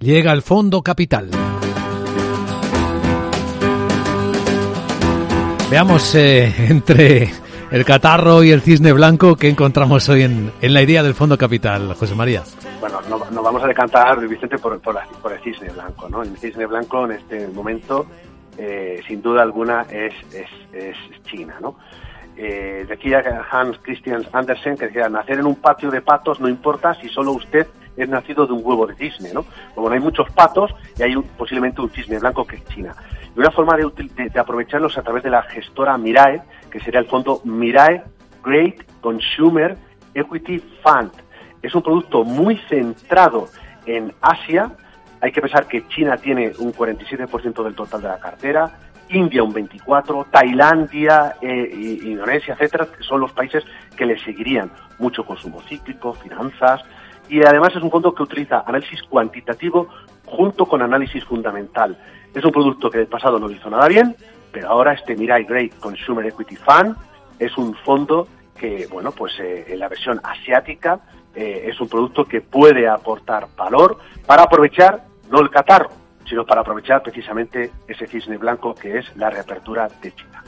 Llega el Fondo Capital. Veamos eh, entre el catarro y el cisne blanco que encontramos hoy en, en, la idea del Fondo Capital, José María. Bueno, nos no vamos a decantar, Vicente, por, por, por, el cisne blanco. ¿no? El cisne blanco en este momento, eh, sin duda alguna, es, es, es China. ¿no? Eh, decía Hans Christian Andersen que decía, nacer en un patio de patos no importa si solo usted es nacido de un huevo de cisne, ¿no? Como no hay muchos patos y hay un, posiblemente un cisne blanco que es China. Y una forma de, de, de, aprovecharlos a través de la gestora Mirae, que sería el fondo Mirae Great Consumer Equity Fund. Es un producto muy centrado en Asia. Hay que pensar que China tiene un 47% del total de la cartera, India un 24, Tailandia, eh, Indonesia, etcétera, son los países que le seguirían mucho consumo cíclico, finanzas, y además es un fondo que utiliza análisis cuantitativo junto con análisis fundamental. Es un producto que del pasado no hizo nada bien, pero ahora este Mirai Great Consumer Equity Fund es un fondo que, bueno, pues eh, en la versión asiática eh, es un producto que puede aportar valor para aprovechar no el catarro, sino para aprovechar precisamente ese cisne blanco que es la reapertura de China.